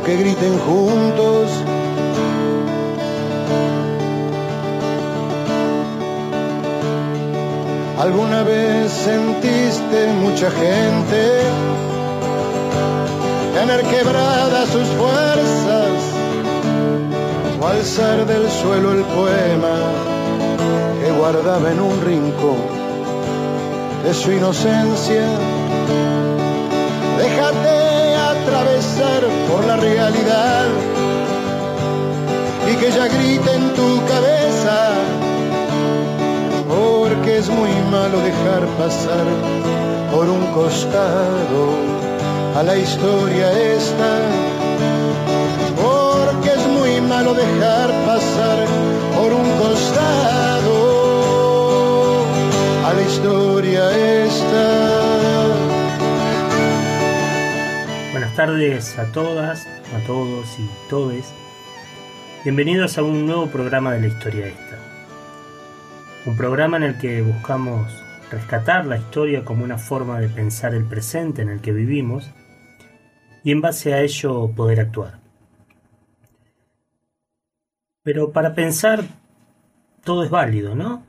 aunque griten juntos. ¿Alguna vez sentiste mucha gente tener quebradas sus fuerzas o alzar del suelo el poema que guardaba en un rincón? de su inocencia. Por la realidad y que ella grite en tu cabeza, porque es muy malo dejar pasar por un costado a la historia esta, porque es muy malo dejar pasar por un costado a la historia esta. Buenas tardes a todas, a todos y todes. Bienvenidos a un nuevo programa de la historia esta. Un programa en el que buscamos rescatar la historia como una forma de pensar el presente en el que vivimos y en base a ello poder actuar. Pero para pensar todo es válido, ¿no?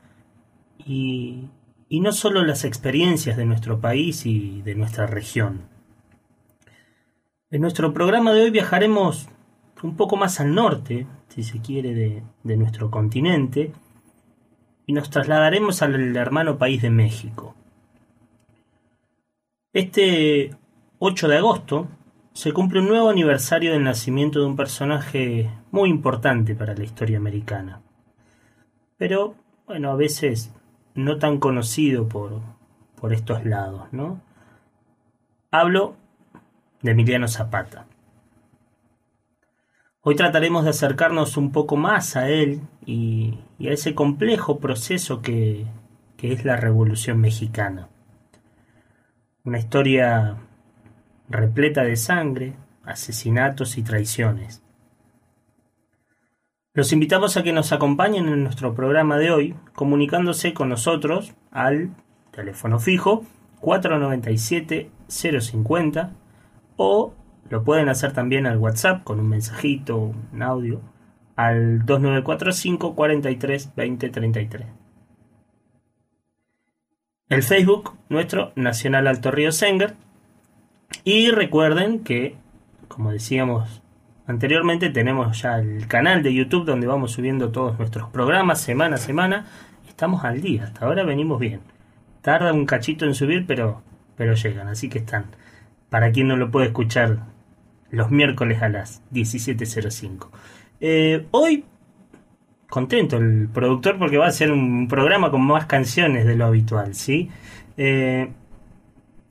Y y no solo las experiencias de nuestro país y de nuestra región. En nuestro programa de hoy viajaremos un poco más al norte, si se quiere, de, nuestro continente, y nos trasladaremos al hermano país de México. Este 8 de agosto se cumple un nuevo aniversario del nacimiento de un personaje muy importante para la historia americana. Pero, bueno, a veces no tan conocido por, por estos lados, ¿no? Hablo de Emiliano Zapata. Hoy trataremos de acercarnos un poco más a él y, a ese complejo proceso que, que es la Revolución Mexicana. Una historia repleta de sangre, asesinatos y traiciones. Los invitamos a que nos acompañen en nuestro programa de hoy, comunicándose con nosotros al teléfono fijo 497-050 o lo pueden hacer también al WhatsApp con un mensajito, un audio, al 2945 43 2033. El Facebook nuestro Nacional Alto Río Senger. Y recuerden que, como decíamos Anteriormente tenemos ya el canal de YouTube donde vamos subiendo todos nuestros programas semana a semana. Estamos al día, hasta ahora venimos bien. Tarda un cachito en subir, pero, pero llegan, así que están. Para quien no lo puede escuchar los miércoles a las 17.05. Eh, hoy, contento el productor porque va a ser un programa con más canciones de lo habitual, ¿sí? Eh,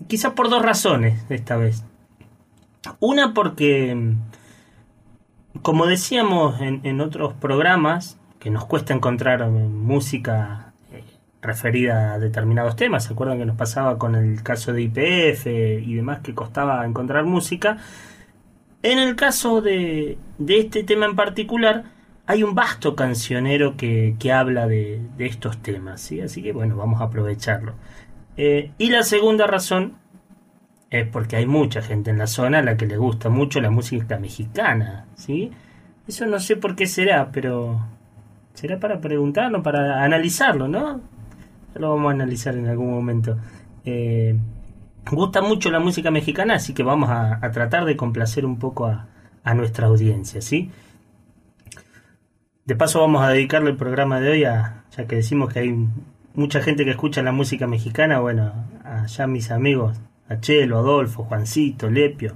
quizás por dos razones esta vez. Una porque como decíamos en, otros programas, que nos cuesta encontrar eh, música referida a determinados temas, ¿se acuerdan que nos pasaba con el caso de IPF y demás que costaba encontrar música? En el caso de, este tema en particular, hay un vasto cancionero que, habla de, estos temas, ¿sí? así que bueno, vamos a aprovecharlo. Eh, y la segunda razón es porque hay mucha gente en la zona a la que le gusta mucho la música mexicana, ¿sí? Eso no sé por qué será, pero será para preguntarlo, para analizarlo, ¿no? Lo vamos a analizar en algún momento. Eh, gusta mucho la música mexicana, así que vamos a, tratar de complacer un poco a, a, nuestra audiencia, ¿sí? De paso vamos a dedicarle el programa de hoy a, ya que decimos que hay mucha gente que escucha la música mexicana, bueno, allá mis amigos a Chelo, Adolfo, Juancito, Lepio.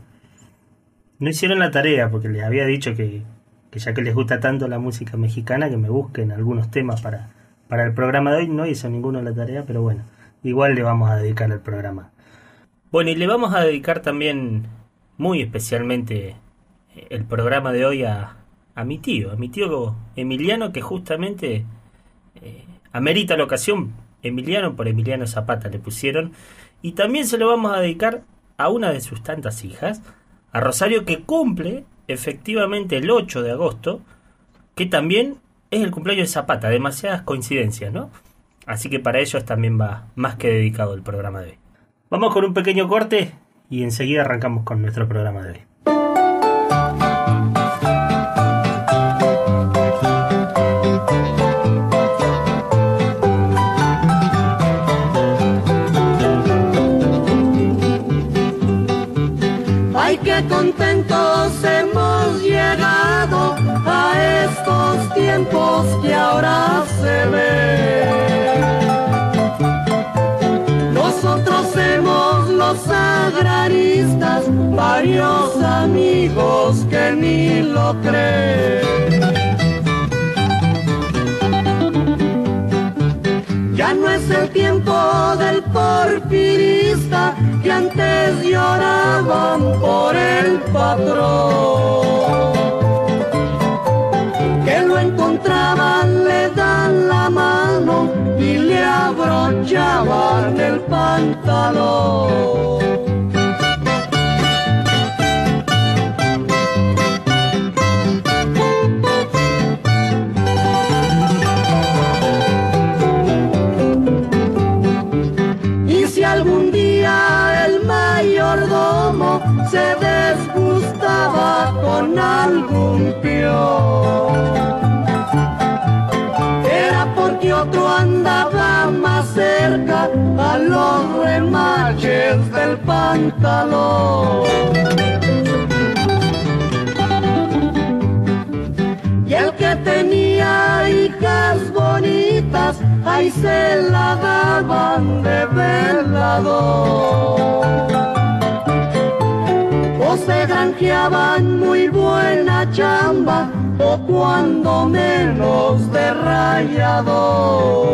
No hicieron la tarea porque les había dicho que, ya que les gusta tanto la música mexicana, que me busquen algunos temas para, para el programa de hoy. No hizo ninguno la tarea, pero bueno, igual le vamos a dedicar el programa. Bueno, y le vamos a dedicar también muy especialmente el programa de hoy a, a mi tío, a mi tío Emiliano, que justamente eh, amerita la ocasión. Emiliano por Emiliano Zapata le pusieron. Y también se lo vamos a dedicar a una de sus tantas hijas, a Rosario que cumple efectivamente el 8 de agosto, que también es el cumpleaños de Zapata, demasiadas coincidencias, ¿no? Así que para ellos también va más que dedicado el programa de hoy. Vamos con un pequeño corte y enseguida arrancamos con nuestro programa de hoy. Ay, qué contentos tiempos que ahora se ven. Nosotros hemos los agraristas, varios amigos que ni lo creen. Ya no es el tiempo del porfirista que antes lloraban por el patrón. Que lo encontraban, le dan la mano y le abrochaban el pantalón. Y si algún día el mayordomo se desgustaba con algún Y el que tenía hijas bonitas, ahí se la daban de velador. O se granjeaban muy buena chamba, o cuando menos de rayador.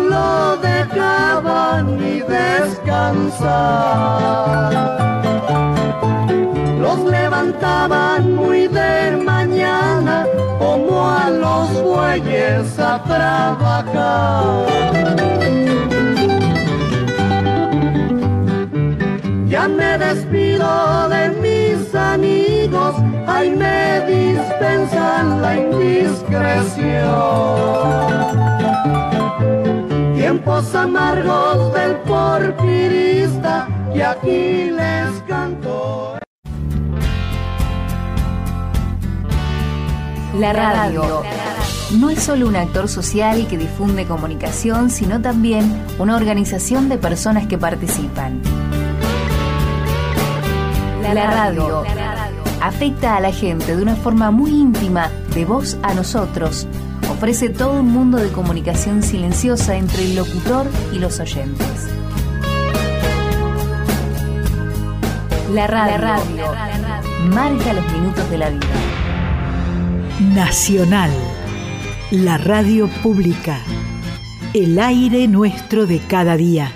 No lo dejaba ni descansar. Los levantaban muy de mañana como a los bueyes a trabajar. Ya me despido de mis amigos, ay me dispensan la indiscreción. Tiempos amargos del porfirista y aquí les canto. La radio no es solo un actor social que difunde comunicación, sino también una organización de personas que participan. La radio afecta a la gente de una forma muy íntima, de voz a nosotros. Ofrece todo un mundo de comunicación silenciosa entre el locutor y los oyentes. La radio, marca los minutos de la vida. Nacional, la radio pública, el aire nuestro de cada día.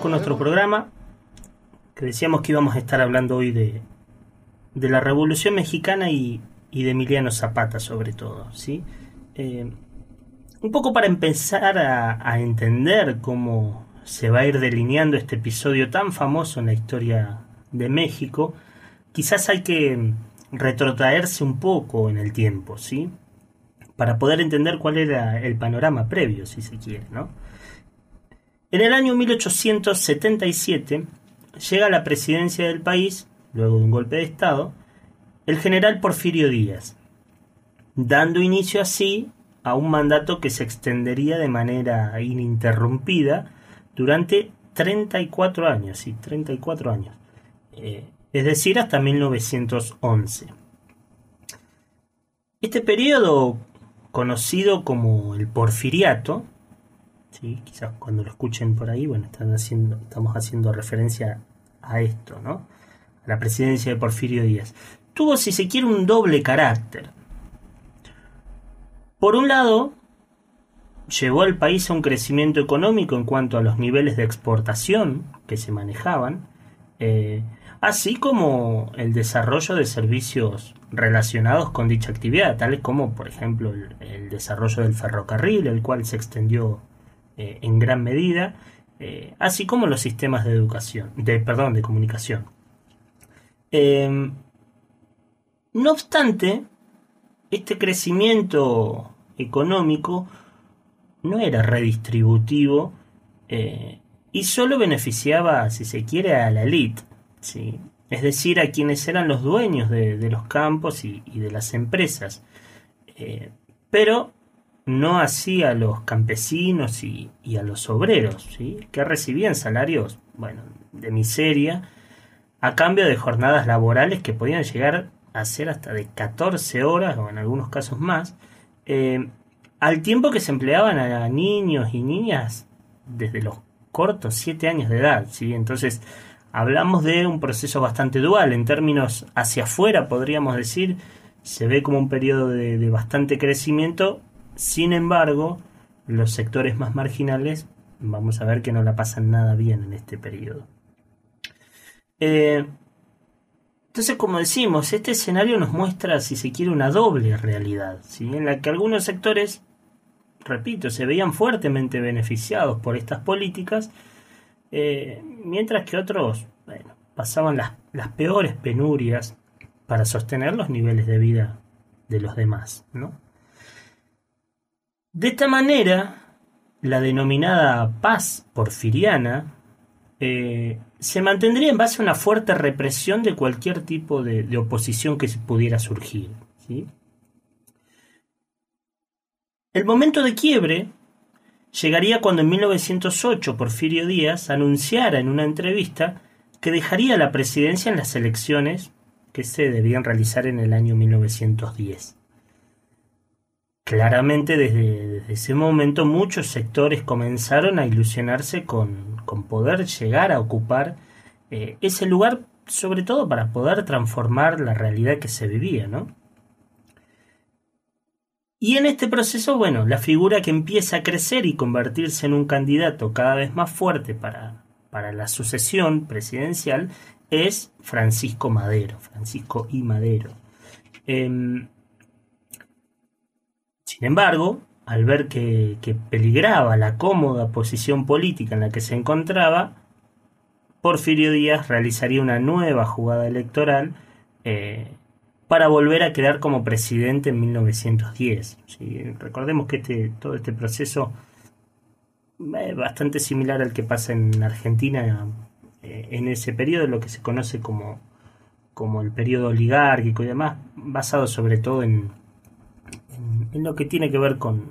Con nuestro programa, que decíamos que íbamos a estar hablando hoy de, de la Revolución Mexicana y, y de Emiliano Zapata sobre todo, ¿sí? Eh, un poco para empezar a, a entender cómo se va a ir delineando este episodio tan famoso en la historia de México, quizás hay que retrotraerse un poco en el tiempo, ¿sí? Para poder entender cuál era el panorama previo, si se quiere, ¿no? En el año 1877 llega a la presidencia del país, luego de un golpe de Estado, el general Porfirio Díaz, dando inicio así a un mandato que se extendería de manera ininterrumpida durante 34 años, sí, 34 años. Eh, es decir, hasta 1911. Este periodo, conocido como el porfiriato, ¿sí? quizás cuando lo escuchen por ahí, bueno, estamos haciendo referencia a esto, ¿no? a la presidencia de Porfirio Díaz, tuvo, si se quiere, un doble carácter. Por un lado, llevó al país a un crecimiento económico en cuanto a los niveles de exportación que se manejaban, eh, así como el desarrollo de servicios relacionados con dicha actividad, tales como, por ejemplo, el, desarrollo del ferrocarril, el cual se extendió eh, en gran medida, eh, así como los sistemas de educación, de perdón, de comunicación. Em, no obstante, este crecimiento económico no era redistributivo eh, y solo beneficiaba, si se quiere, a la élite, ¿sí? es decir, a quienes eran los dueños de, los campos y, de las empresas, pero no así a los campesinos y, a los obreros, ¿sí? que recibían salarios bueno, de miseria a cambio de jornadas laborales que podían llegar a ser hasta de 14 horas o en algunos casos más, eh, al tiempo que se empleaban a niños y niñas desde los cortos 7 años de edad. ¿sí? Entonces, hablamos de un proceso bastante dual. En términos hacia afuera, podríamos decir, se ve como un periodo de, bastante crecimiento. Sin embargo, los sectores más marginales, vamos a ver que no la pasan nada bien en este periodo. Eh, entonces, como decimos, este escenario nos muestra, si se quiere, una doble realidad, en la que algunos sectores repito, se veían fuertemente beneficiados por estas políticas, eh, mientras que otros pasaban las, las, peores penurias para sostener los niveles de vida de los demás. De esta manera, la denominada paz porfiriana eh, se mantendría en base a una fuerte represión de cualquier tipo de, oposición que pudiera surgir. ¿sí? El momento de quiebre llegaría cuando en 1908 Porfirio Díaz anunciara en una entrevista que dejaría la presidencia en las elecciones que se debían realizar en el año 1910. Claramente desde, ese momento muchos sectores comenzaron a ilusionarse con, poder llegar a ocupar eh, ese lugar, sobre todo para poder transformar la realidad que se vivía, ¿no? Y en este proceso, bueno, la figura que empieza a crecer y convertirse en un candidato cada vez más fuerte para, la sucesión presidencial es Francisco Madero, Francisco I. Madero. Em, sin embargo, al ver que, peligraba la cómoda posición política en la que se encontraba, Porfirio Díaz realizaría una nueva jugada electoral eh, para volver a quedar como presidente en 1910. Recordemos que este, todo este proceso es bastante similar al que pasa en Argentina eh, en ese periodo, lo que se conoce como, como el periodo oligárquico y demás, basado sobre todo en, en, lo que tiene que ver con,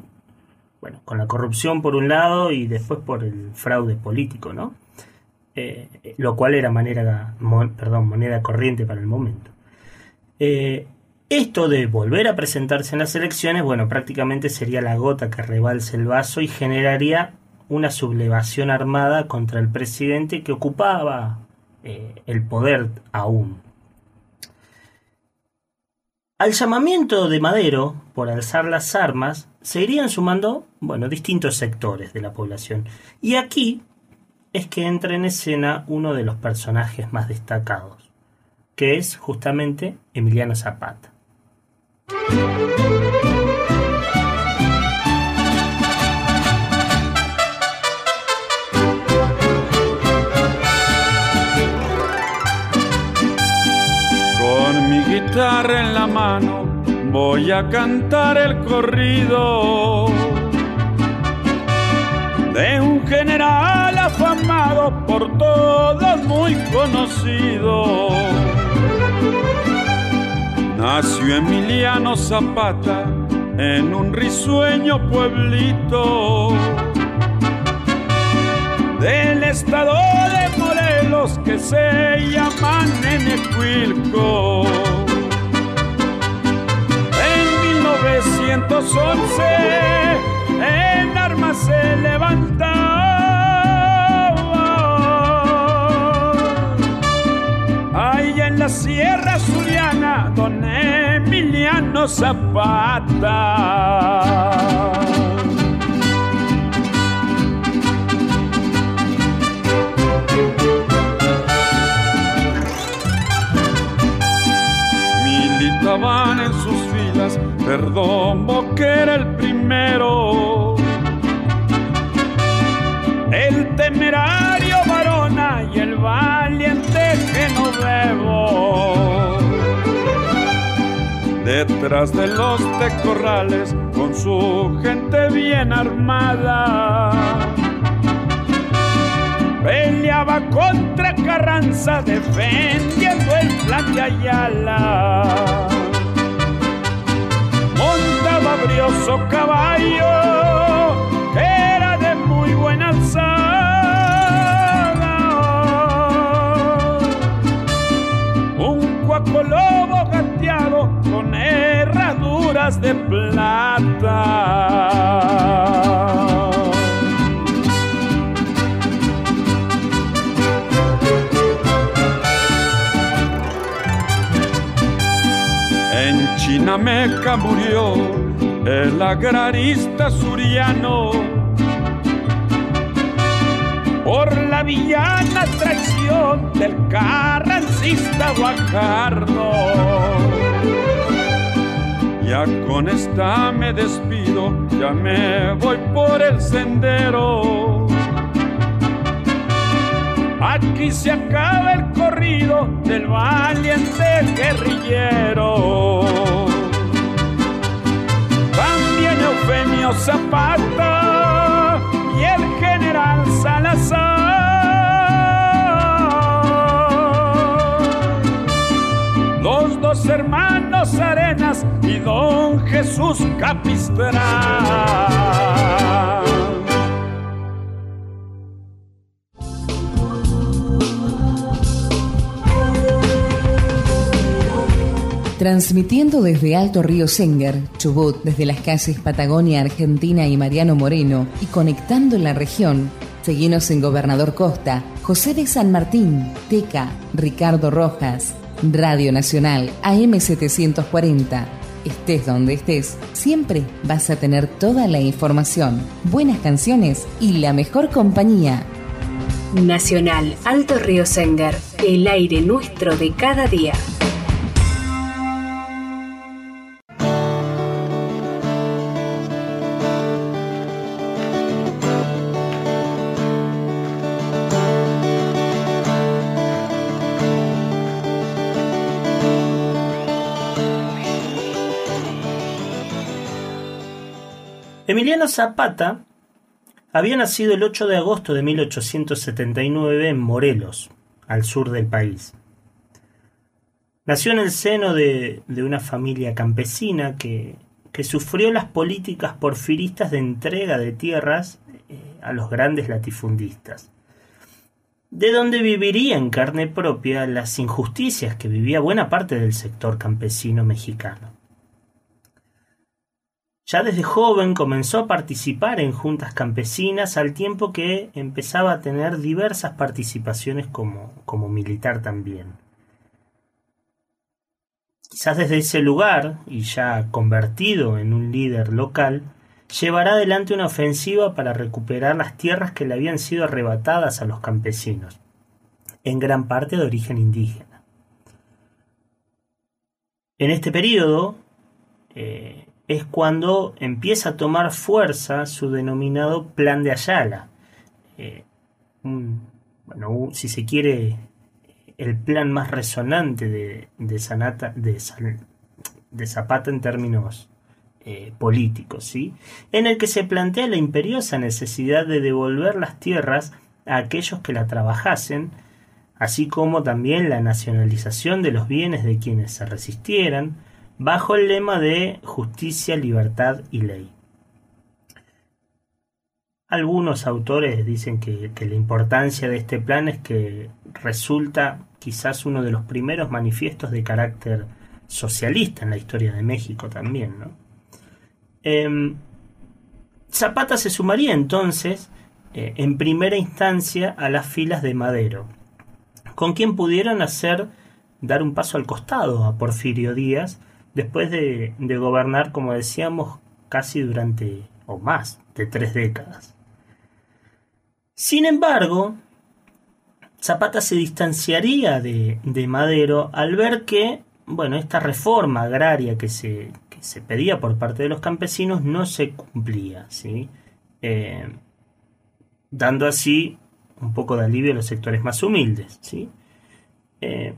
bueno, con la corrupción por un lado y después por el fraude político, ¿no? Eh, lo cual era manera, perdón, moneda corriente para el momento. Eh, esto de volver a presentarse en las elecciones, bueno, prácticamente sería la gota que rebalse el vaso y generaría una sublevación armada contra el presidente que ocupaba eh, el poder aún. Al llamamiento de Madero por alzar las armas, se irían sumando, bueno, distintos sectores de la población. Y aquí es que entra en escena uno de los personajes más destacados que es justamente Emiliano Zapata. En la mano voy a cantar el corrido de un general afamado por todos muy conocido Nació Emiliano Zapata en un risueño pueblito del estado de Morelos los que se llaman Enecuilco. En 1911 en armas se levantaba. Ahí en la Sierra Suriana, don Emiliano Zapata. Perdón, que era el primero. El temerario varona y el valiente Genovebo. Detrás de los tecorrales, con su gente bien armada peleaba contra Carranza defendiendo el plan de Ayala. Montaba brioso caballo era de muy buena alzada. Un cuaco lobo gateado con herraduras de plata. En Chinameca murió el agrarista suriano por la villana traición del carrancista Guajardo. Ya con esta me despido, ya me voy por el sendero. Aquí se acaba el corrido del valiente guerrillero. Eufemio Zapata y el general Salazar. Los dos hermanos Arenas y don Jesús Capistrán. Transmitiendo desde Alto Río Senger, Chubut, desde las calles Patagonia, Argentina y Mariano Moreno, y conectando en la región, seguimos en Gobernador Costa, José de San Martín, Teca, Ricardo Rojas, Radio Nacional, AM740. Estés donde estés, siempre vas a tener toda la información, buenas canciones y la mejor compañía. Nacional Alto Río Senger, el aire nuestro de cada día. Emiliano Zapata había nacido el 8 de agosto de 1879 en Morelos, al sur del país. Nació en el seno de, de una familia campesina que, que, sufrió las políticas porfiristas de entrega de tierras eh, a los grandes latifundistas, de donde viviría en carne propia las injusticias que vivía buena parte del sector campesino mexicano. Ya desde joven comenzó a participar en juntas campesinas al tiempo que empezaba a tener diversas participaciones como, como militar también. Quizás desde ese lugar, y ya convertido en un líder local, llevará adelante una ofensiva para recuperar las tierras que le habían sido arrebatadas a los campesinos, en gran parte de origen indígena. En este periodo, eh, es cuando empieza a tomar fuerza su denominado Plan de Ayala. Eh, bueno, si se quiere, el plan más resonante de, de, Sanata, de, de Zapata en términos eh, políticos, ¿sí? en el que se plantea la imperiosa necesidad de devolver las tierras a aquellos que la trabajasen, así como también la nacionalización de los bienes de quienes se resistieran, bajo el lema de justicia, libertad y ley. Algunos autores dicen que, la importancia de este plan es que resulta quizás uno de los primeros manifiestos de carácter socialista en la historia de México también. ¿no? Em, Zapata se sumaría entonces eh, en primera instancia a las filas de Madero, con quien pudieron hacer dar un paso al costado a Porfirio Díaz después de, gobernar, como decíamos, casi durante o más de tres décadas. Sin embargo, Zapata se distanciaría de, de, Madero al ver que, bueno, esta reforma agraria que se, que se pedía por parte de los campesinos no se cumplía, ¿sí? Eh, dando así un poco de alivio a los sectores más humildes, ¿sí? Eh,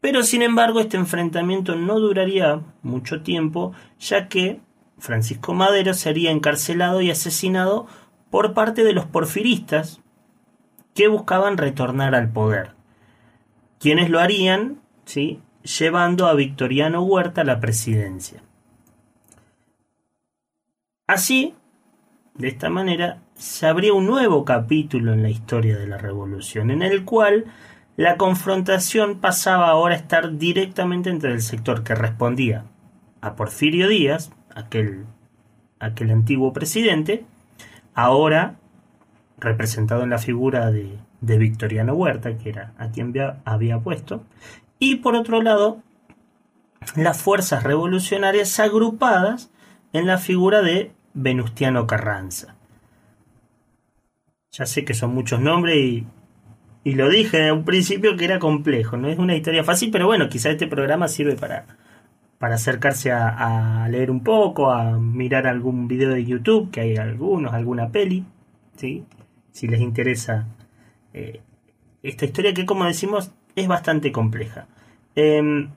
pero sin embargo este enfrentamiento no duraría mucho tiempo, ya que Francisco Madero sería encarcelado y asesinado por parte de los porfiristas que buscaban retornar al poder, quienes lo harían, ¿sí? llevando a Victoriano Huerta a la presidencia. Así, de esta manera, se abría un nuevo capítulo en la historia de la revolución, en el cual la confrontación pasaba ahora a estar directamente entre el sector que respondía a Porfirio Díaz, aquel, aquel antiguo presidente, ahora representado en la figura de, de Victoriano Huerta, que era a quien había, había puesto, y por otro lado, las fuerzas revolucionarias agrupadas en la figura de Venustiano Carranza. Ya sé que son muchos nombres y, y lo dije en un principio que era complejo, no es una historia fácil, pero bueno, quizá este programa sirve para, para acercarse a, a, leer un poco, a mirar algún video de YouTube, que hay algunos, alguna peli, ¿sí? si les interesa eh, esta historia que como decimos es bastante compleja. Eh,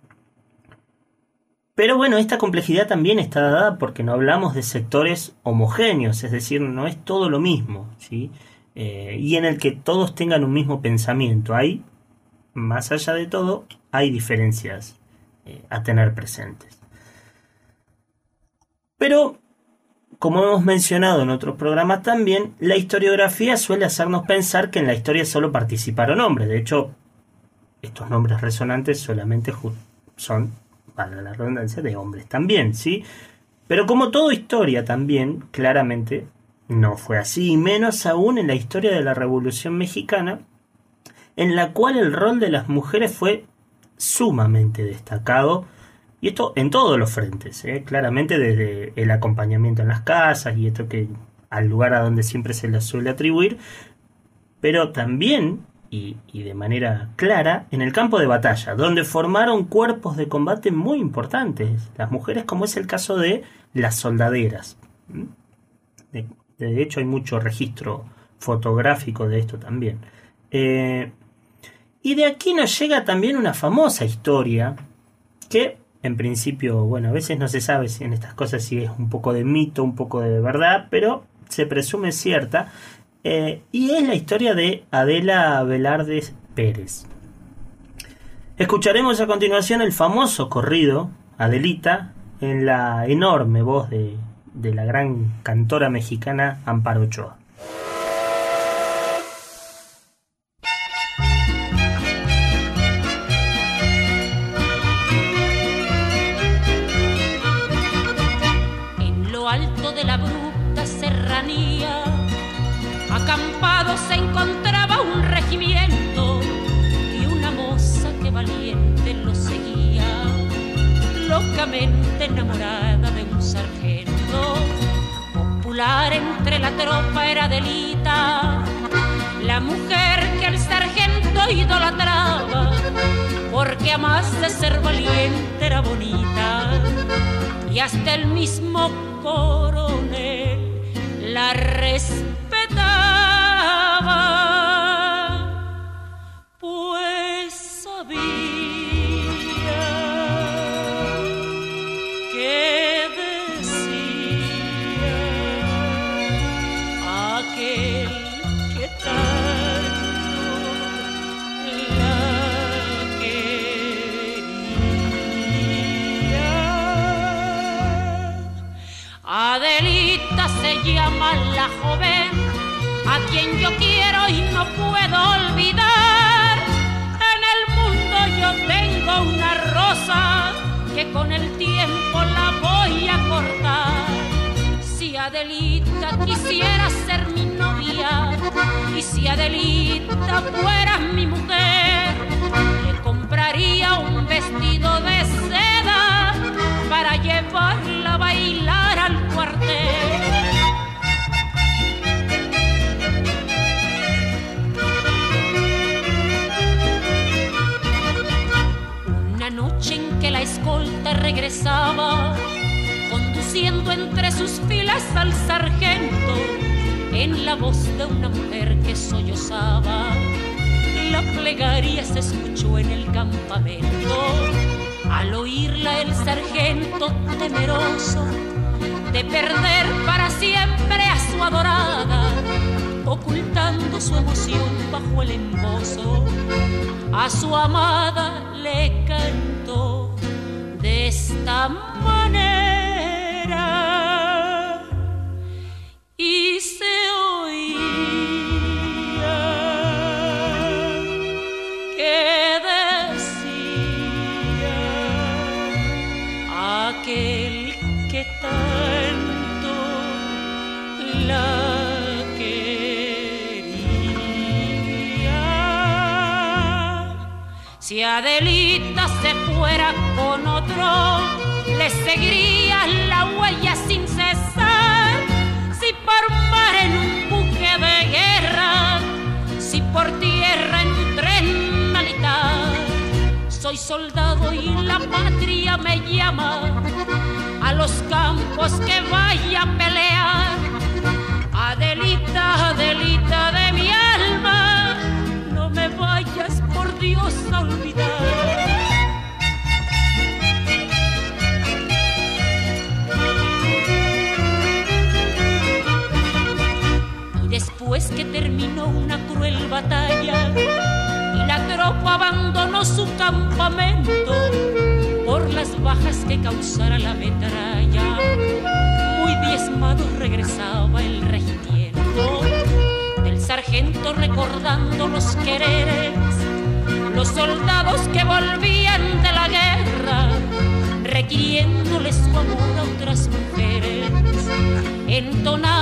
pero bueno, esta complejidad también está dada porque no hablamos de sectores homogéneos, es decir, no es todo lo mismo, ¿sí? Eh, y en el que todos tengan un mismo pensamiento. Hay, más allá de todo, hay diferencias eh, a tener presentes. Pero, como hemos mencionado en otros programas también, la historiografía suele hacernos pensar que en la historia solo participaron hombres. De hecho, estos nombres resonantes solamente son para la redundancia, de hombres también, ¿sí? Pero como toda historia también, claramente, no fue así, y menos aún en la historia de la Revolución Mexicana, en la cual el rol de las mujeres fue sumamente destacado, y esto en todos los frentes, ¿eh? claramente desde el acompañamiento en las casas y esto que al lugar a donde siempre se les suele atribuir, pero también y, de manera clara en el campo de batalla, donde formaron cuerpos de combate muy importantes, las mujeres como es el caso de las soldaderas. De, de hecho hay mucho registro fotográfico de esto también. Eh, y de aquí nos llega también una famosa historia que en principio, bueno, a veces no se sabe si en estas cosas si es un poco de mito, un poco de verdad, pero se presume cierta, eh, y es la historia de Adela Velarde Pérez. Escucharemos a continuación el famoso corrido Adelita en la enorme voz de, de la gran cantora mexicana Amparo Ochoa. Entre la tropa era delita, la mujer que el sargento idolatraba, porque a más de ser valiente era bonita, y hasta el mismo coronel la respetaba quien yo quiero y no puedo olvidar. En el mundo yo tengo una rosa que con el tiempo la voy a cortar. Si Adelita quisiera ser mi novia y si Adelita fuera mi mujer, le compraría un vestido de seda para llevarla a bailar al cuartel. Escolta regresaba, conduciendo entre sus filas al sargento, en la voz de una mujer que sollozaba, la plegaria se escuchó en el campamento. Al oírla el sargento temeroso de perder para siempre a su adorada, ocultando su emoción bajo el embozo, a su amada le cantó esta manera y se oía que decía aquel que tanto la quería. Si fuera le seguiría la huella sin cesar. Si por mar en un buque de guerra, si por tierra en un tren militar, soy soldado y la patria me llama a los campos que vaya a pelear. Adelita, Adelita de mi alma, no me vayas por Dios a olvidar. Después que terminó una cruel batalla y la tropa abandonó su campamento por las bajas que causara la metralla, muy diezmado regresaba el regimiento del sargento recordando los quereres, los soldados que volvían de la guerra, requiriéndole su amor a otras mujeres, entonaban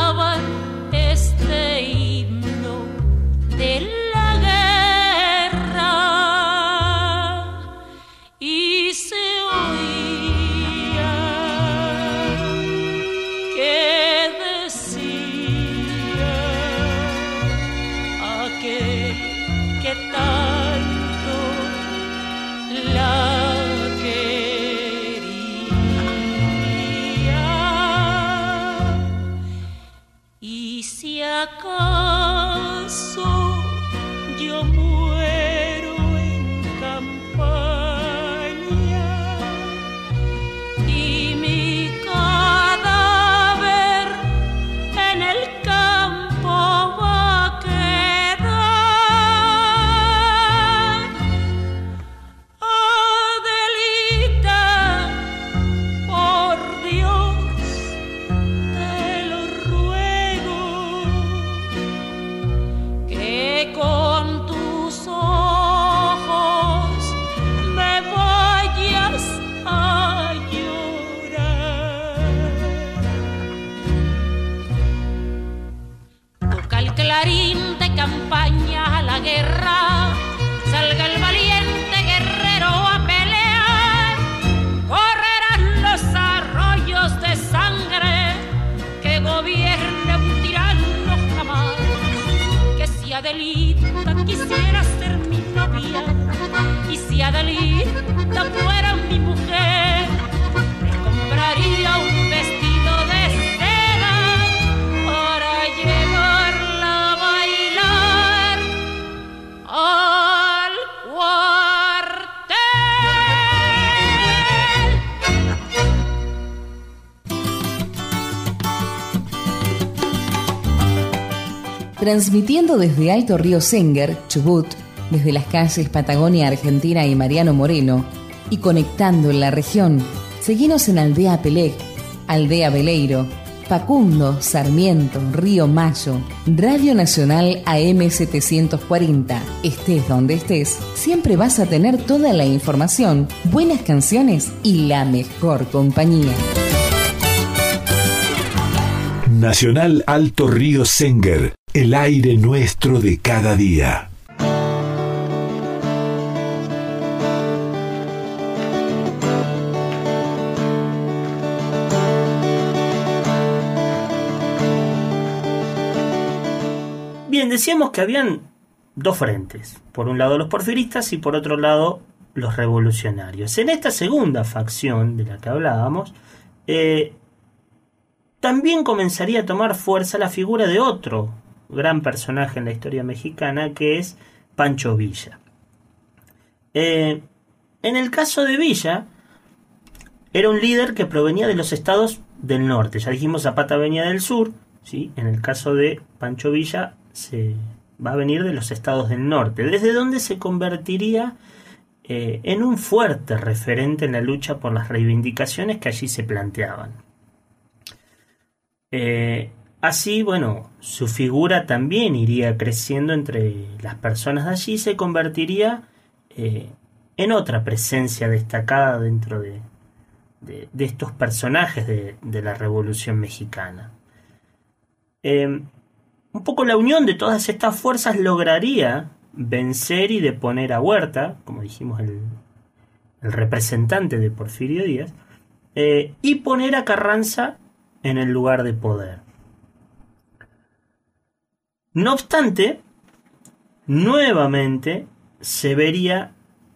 Transmitiendo desde Alto Río Senger, Chubut, desde las calles Patagonia Argentina y Mariano Moreno, y conectando en la región, seguimos en Aldea Pelec, Aldea Veleiro, Facundo, Sarmiento, Río Mayo, Radio Nacional AM740. Estés donde estés, siempre vas a tener toda la información, buenas canciones y la mejor compañía. Nacional Alto Río Senger, el aire nuestro de cada día. Bien, decíamos que habían dos frentes. Por un lado los porfiristas y por otro lado los revolucionarios. En esta segunda facción de la que hablábamos, eh, también comenzaría a tomar fuerza la figura de otro gran personaje en la historia mexicana, que es Pancho Villa. Eh, en el caso de Villa, era un líder que provenía de los estados del norte. Ya dijimos Zapata venía del sur, ¿sí? en el caso de Pancho Villa se va a venir de los estados del norte, desde donde se convertiría eh, en un fuerte referente en la lucha por las reivindicaciones que allí se planteaban. Eh, así, bueno, su figura también iría creciendo entre las personas de allí y se convertiría eh, en otra presencia destacada dentro de, estos personajes de, la Revolución Mexicana. Eh, un poco la unión de todas estas fuerzas lograría vencer y deponer a Huerta, como dijimos el, representante de Porfirio Díaz, y poner a Carranza en el lugar de poder. No obstante, nuevamente se vería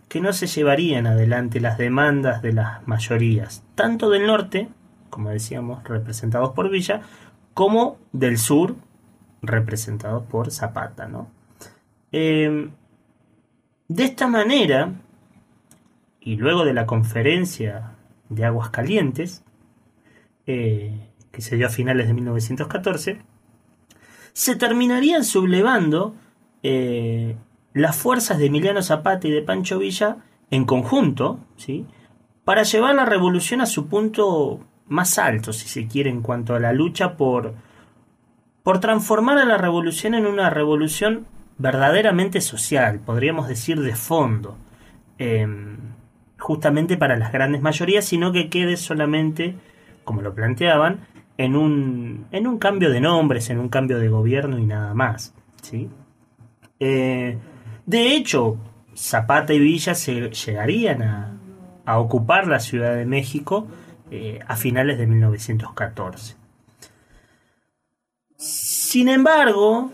que no se llevarían adelante las demandas de las mayorías, tanto del norte, como decíamos, representados por Villa, como del sur, representados por Zapata. Eh, de esta manera, y luego de la conferencia de Aguas Calientes, eh, que se dio a finales de 1914, se terminarían sublevando eh, las fuerzas de Emiliano Zapata y de Pancho Villa en conjunto, ¿sí? para llevar la revolución a su punto más alto, si se quiere, en cuanto a la lucha por, por transformar a la revolución en una revolución verdaderamente social, podríamos decir de fondo, em, justamente para las grandes mayorías, sino que quede solamente, como lo planteaban, en un, en un cambio de nombres, en un cambio de gobierno y nada más. ¿sí? Eh, de hecho, Zapata y Villa se llegarían a, ocupar la Ciudad de México eh, a finales de 1914. Sin embargo,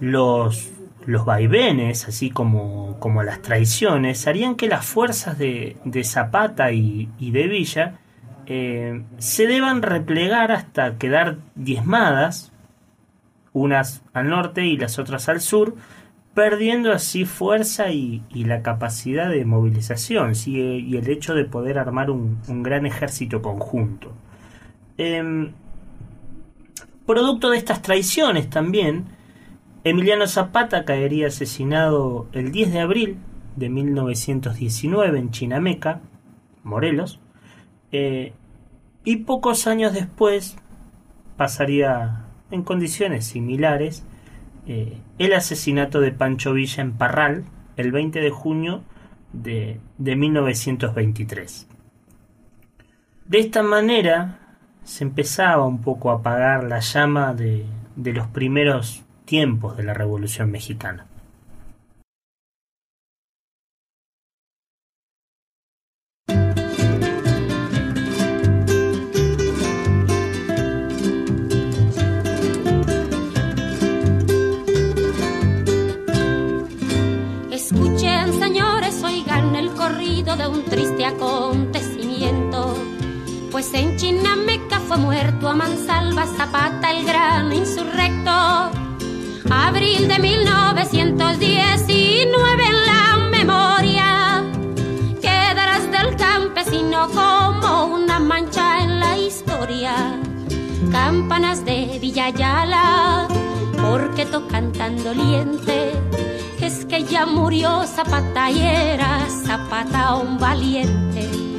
los, los vaivenes, así como, como, las traiciones, harían que las fuerzas de, Zapata y, y de Villa eh, se deban replegar hasta quedar diezmadas, unas al norte y las otras al sur, perdiendo así fuerza y, la capacidad de movilización y el hecho de poder armar un, gran ejército conjunto. Em, producto de estas traiciones también, Emiliano Zapata caería asesinado el 10 de abril de 1919 en Chinameca, Morelos, eh, y pocos años después pasaría en condiciones similares eh, el asesinato de Pancho Villa en Parral el 20 de junio de, 1923. De esta manera se empezaba un poco a apagar la llama de los primeros tiempos de la Revolución Mexicana. Pues en Chinameca fue muerto a mansalva Zapata el gran insurrecto. Abril de 1919 en la memoria quedarás del campesino como una mancha en la historia. Campanas de Villayala, porque tocan tan doliente es que ya murió Zapata y era Zapata un valiente.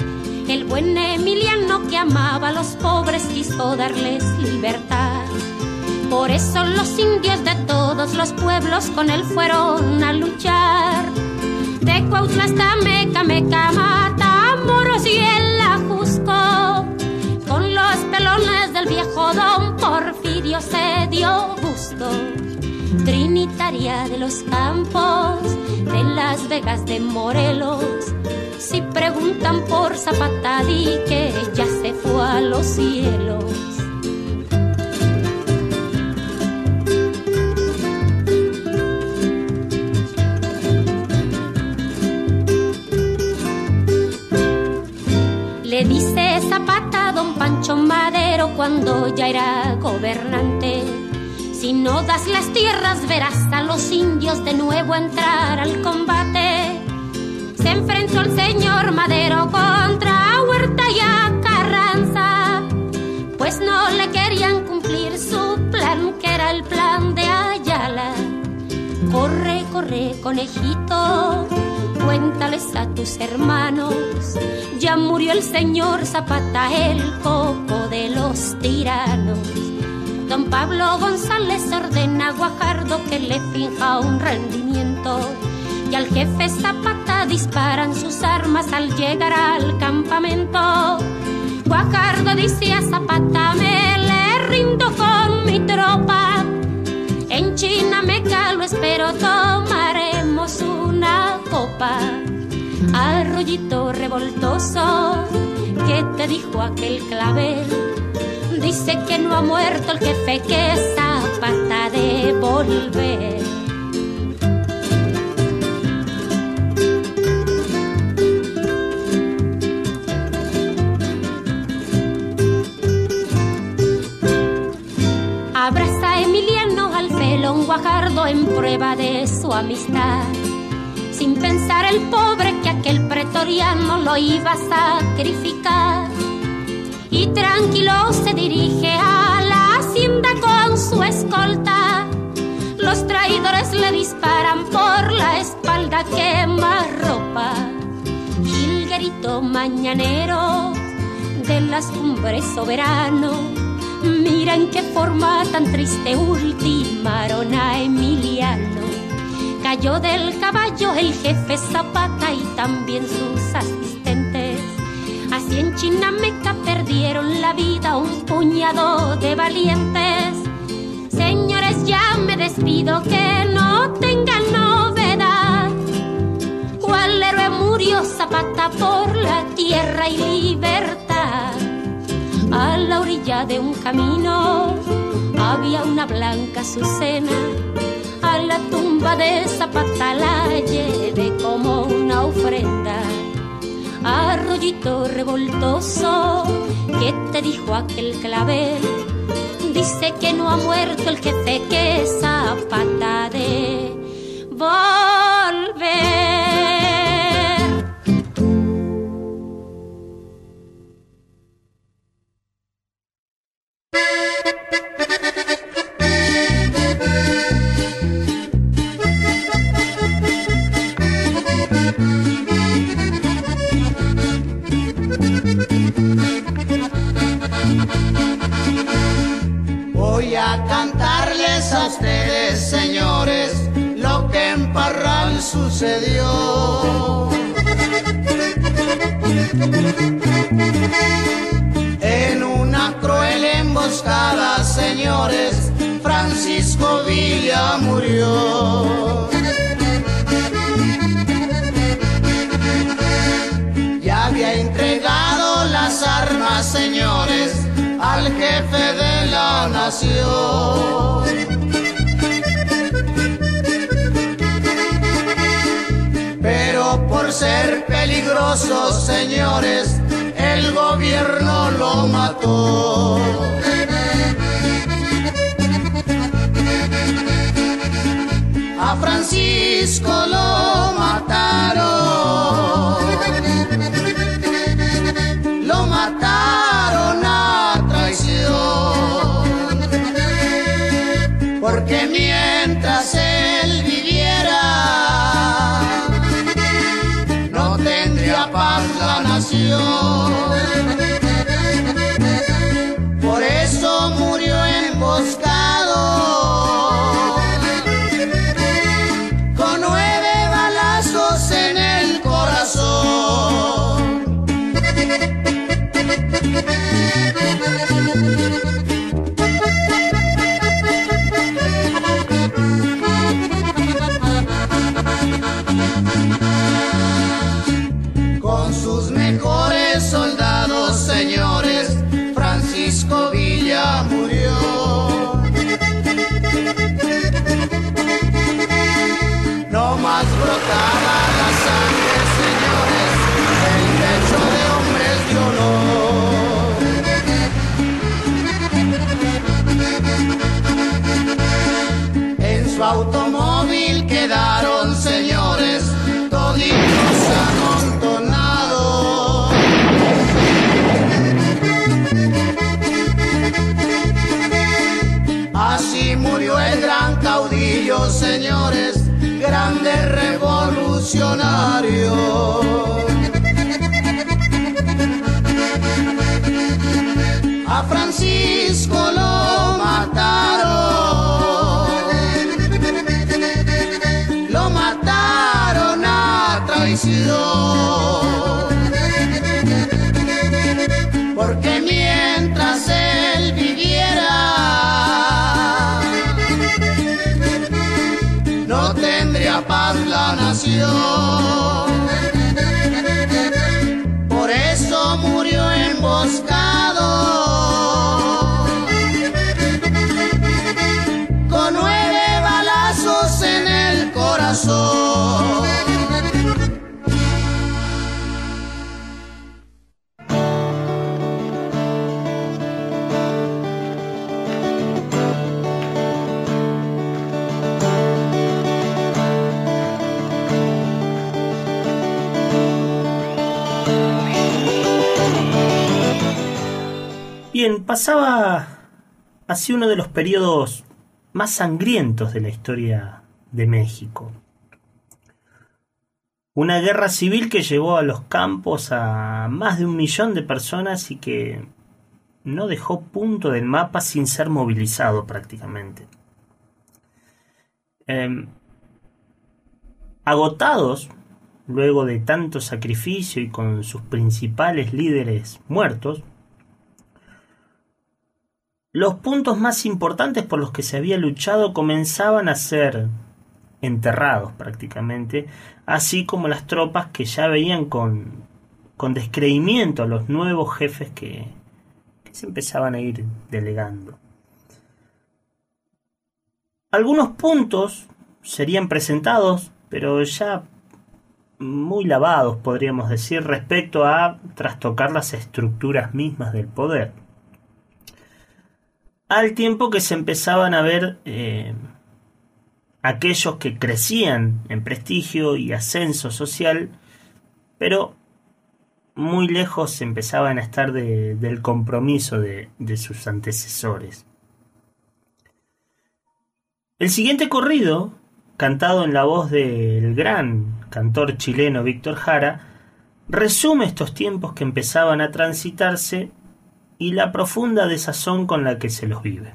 El buen Emiliano que amaba a los pobres quiso darles libertad. Por eso los indios de todos los pueblos con él fueron a luchar. De Cuautla hasta Meca, Meca, Matamoros y el Ajusco. Con los pelones del viejo don Porfirio se dio gusto. Trinitaria de los campos, de Las Vegas de Morelos. Si preguntan por Zapata, di que ya se fue a los cielos. Le dice Zapata a don Pancho Madero cuando ya era gobernante. Si no das las tierras verás a los indios de nuevo entrar al combate. Enfrentó el señor Madero contra Huerta y a Carranza, pues no le querían cumplir su plan, que era el plan de Ayala. Corre, corre, conejito, cuéntales a tus hermanos. Ya murió el señor Zapata, el coco de los tiranos. Don Pablo González ordena a Guajardo que le finja un rendimiento. Y al jefe Zapata disparan sus armas al llegar al campamento. Guajardo dice a Zapata, me le rindo con mi tropa. En China me calo, espero tomaremos una copa. Arroyito revoltoso, ¿qué te dijo aquel clavel? Dice que no ha muerto el jefe, que Zapata de volver. Felón Guajardo en prueba de su amistad. Sin pensar el pobre que aquel pretoriano lo iba a sacrificar. Y tranquilo se dirige a la hacienda con su escolta. Los traidores le disparan por la espalda, quema ropa. Gilguerito mañanero de las cumbres soberano Mira en qué forma tan triste ultimaron a Emiliano. Cayó del caballo el jefe Zapata y también sus asistentes. Así en Chinameca perdieron la vida un puñado de valientes. Señores, ya me despido que no tengan novedad. ¿Cuál héroe murió Zapata por la tierra y libertad? A la orilla de un camino había una blanca azucena. A la tumba de Zapata la llevé como una ofrenda. Arroyito revoltoso, ¿qué te dijo aquel clavel? Dice que no ha muerto el jefe, que Zapata Bien, pasaba hacia uno de los periodos más sangrientos de la historia de México. Una guerra civil que llevó a los campos a más de un millón de personas y que no dejó punto del mapa sin ser movilizado prácticamente. Em, agotados, luego de tanto sacrificio y con sus principales líderes muertos, los puntos más importantes por los que se había luchado comenzaban a ser enterrados prácticamente, así como las tropas que ya veían con, con descreimiento a los nuevos jefes que, que se empezaban a ir delegando. Algunos puntos serían presentados, pero ya muy lavados, podríamos decir, respecto a trastocar las estructuras mismas del poder al tiempo que se empezaban a ver eh, aquellos que crecían en prestigio y ascenso social, pero muy lejos empezaban a estar de- del compromiso de sus antecesores. El siguiente corrido, cantado en la voz del gran cantor chileno Víctor Jara, resume estos tiempos que empezaban a transitarse y la profunda desazón con la que se los vive.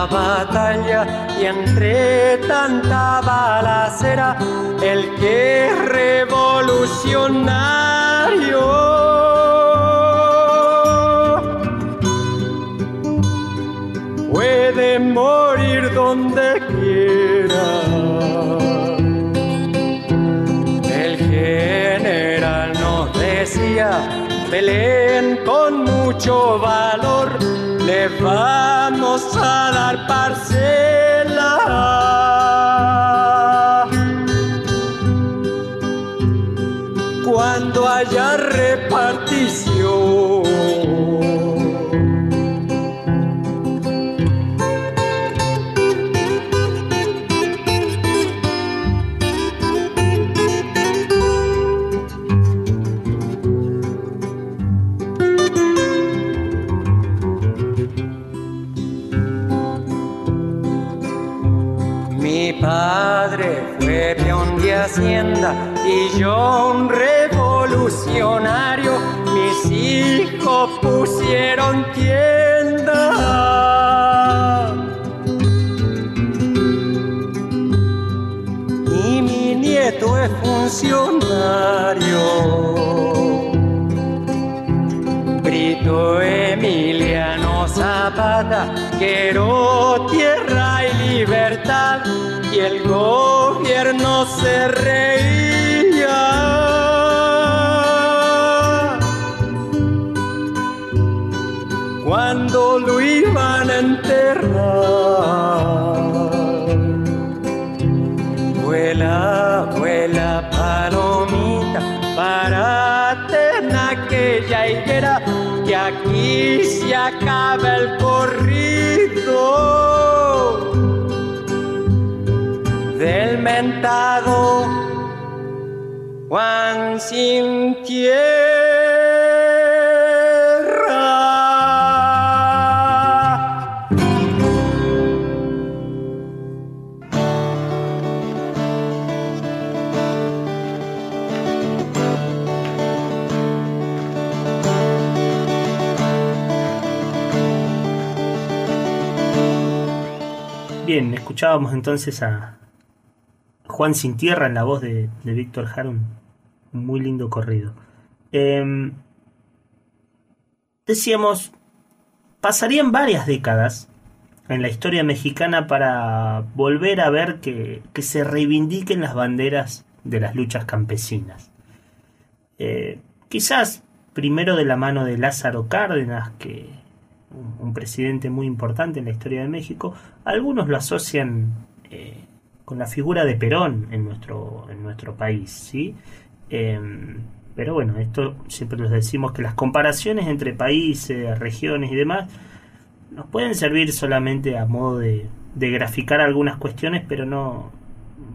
La batalla y entre tanta balacera, el que revolucionario. Puede morir donde quiera. El general nos decía, peleen con mucho valor, vamos a dar parcela. Sin. Bien, escuchábamos entonces a Juan Sin Tierra en la voz de, de Víctor Jara, un un muy lindo corrido. Em, decíamos, pasarían varias décadas en la historia mexicana para volver a ver que, que se reivindiquen las banderas de las luchas campesinas. Eh, quizás primero de la mano de Lázaro Cárdenas, que un, un presidente muy importante en la historia de México, algunos lo asocian eh, con la figura de Perón en nuestro, en nuestro país, ¿sí? Em, pero bueno, esto siempre les decimos que las comparaciones entre países, regiones y demás nos pueden servir solamente a modo de, graficar algunas cuestiones, pero no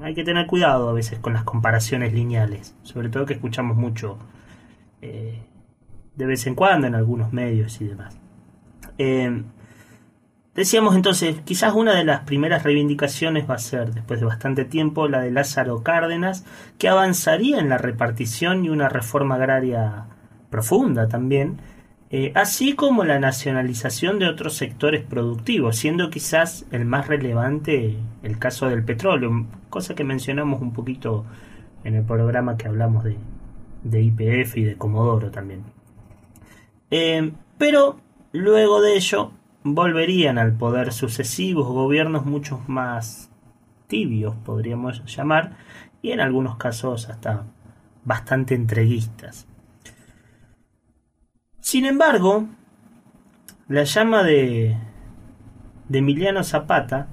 hay que tener cuidado a veces con las comparaciones lineales, sobre todo que escuchamos mucho eh, de vez en cuando en algunos medios y demás. Eh, decíamos entonces, quizás una de las primeras reivindicaciones va a ser, después de bastante tiempo, la de Lázaro Cárdenas, que avanzaría en la repartición y una reforma agraria profunda también, eh, así como la nacionalización de otros sectores productivos, siendo quizás el más relevante el caso del petróleo, cosa que mencionamos un poquito en el programa que hablamos de, de IPF y de Comodoro también. Eh, pero luego de ello volverían al poder sucesivos gobiernos mucho más tibios, podríamos llamar, y en algunos casos hasta bastante entreguistas. Sin embargo, la llama de, de Emiliano Zapata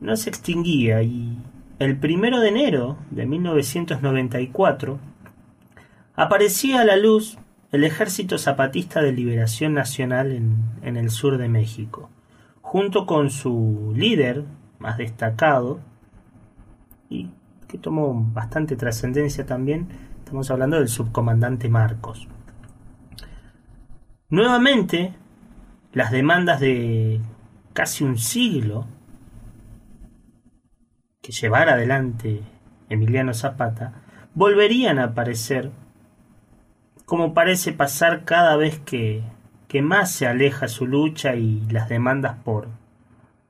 no se extinguía y el primero de enero de 1994 aparecía a la luz el Ejército Zapatista de Liberación Nacional en, el sur de México, junto con su líder más destacado y que tomó bastante trascendencia también, estamos hablando del subcomandante Marcos. Nuevamente, las demandas de casi un siglo que llevara adelante Emiliano Zapata volverían a aparecer como parece pasar cada vez que, más se aleja su lucha y las demandas por,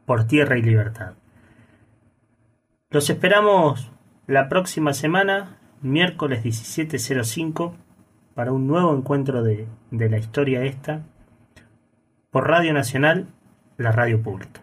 por tierra y libertad. Los esperamos la próxima semana, miércoles 17.05, para un nuevo encuentro de, de la historia esta, por Radio Nacional, la radio pública.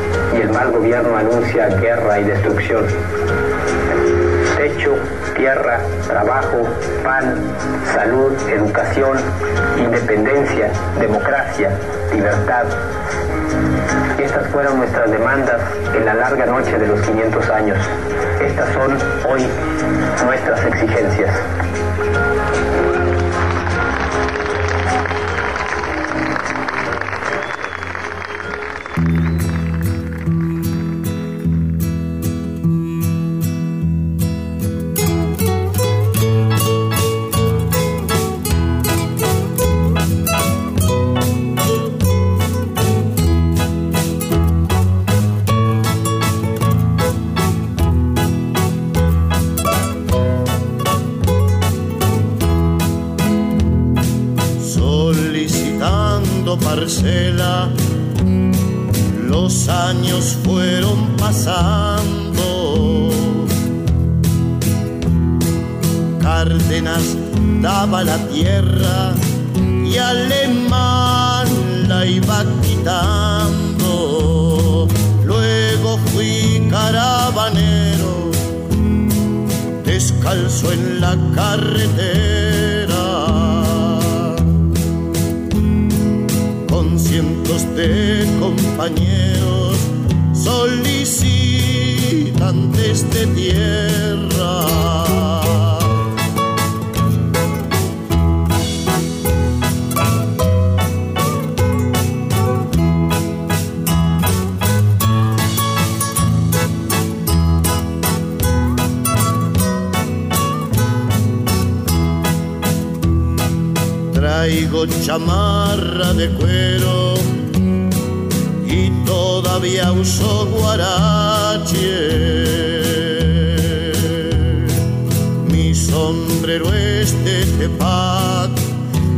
y el mal gobierno anuncia guerra y destrucción. Techo, tierra, trabajo, pan, salud, educación, independencia, democracia, libertad. Estas fueron nuestras demandas en la larga noche de los 500 años. Estas son hoy nuestras exigencias. La carretera. con cientos de compañeros solicitantes de tierra. Chamarra de cuero y todavía uso guarache. Mi sombrero es de tepac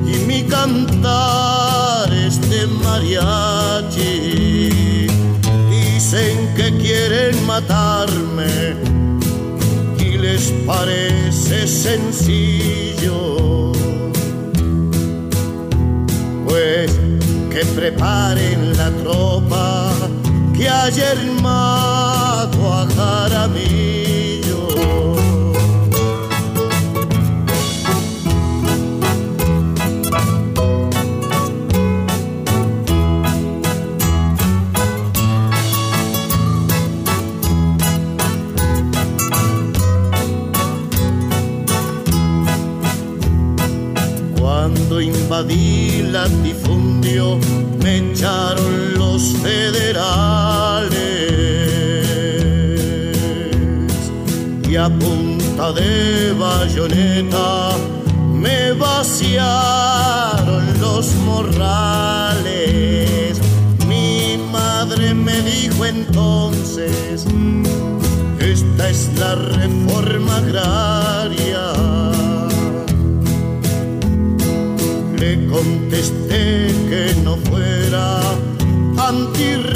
y mi cantar es de mariachi. Dicen que quieren matarme y les parece sencillo que preparen la tropa que ayer mató a Jaramillo. Me echaron los federales y a punta de bayoneta me vaciaron los morrales. Mi madre me dijo entonces, esta es la reforma agraria. Contesté que no fuera antirrevolucionaria.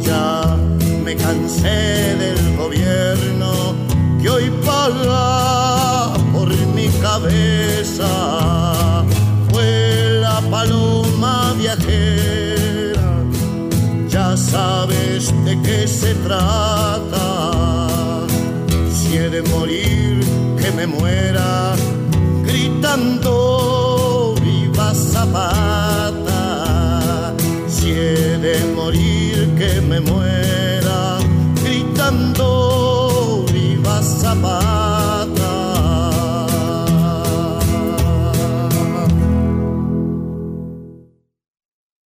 Ya me cansé del gobierno que hoy paga por mi cabeza. Fue la paloma viajera, ya sabes de qué se trata.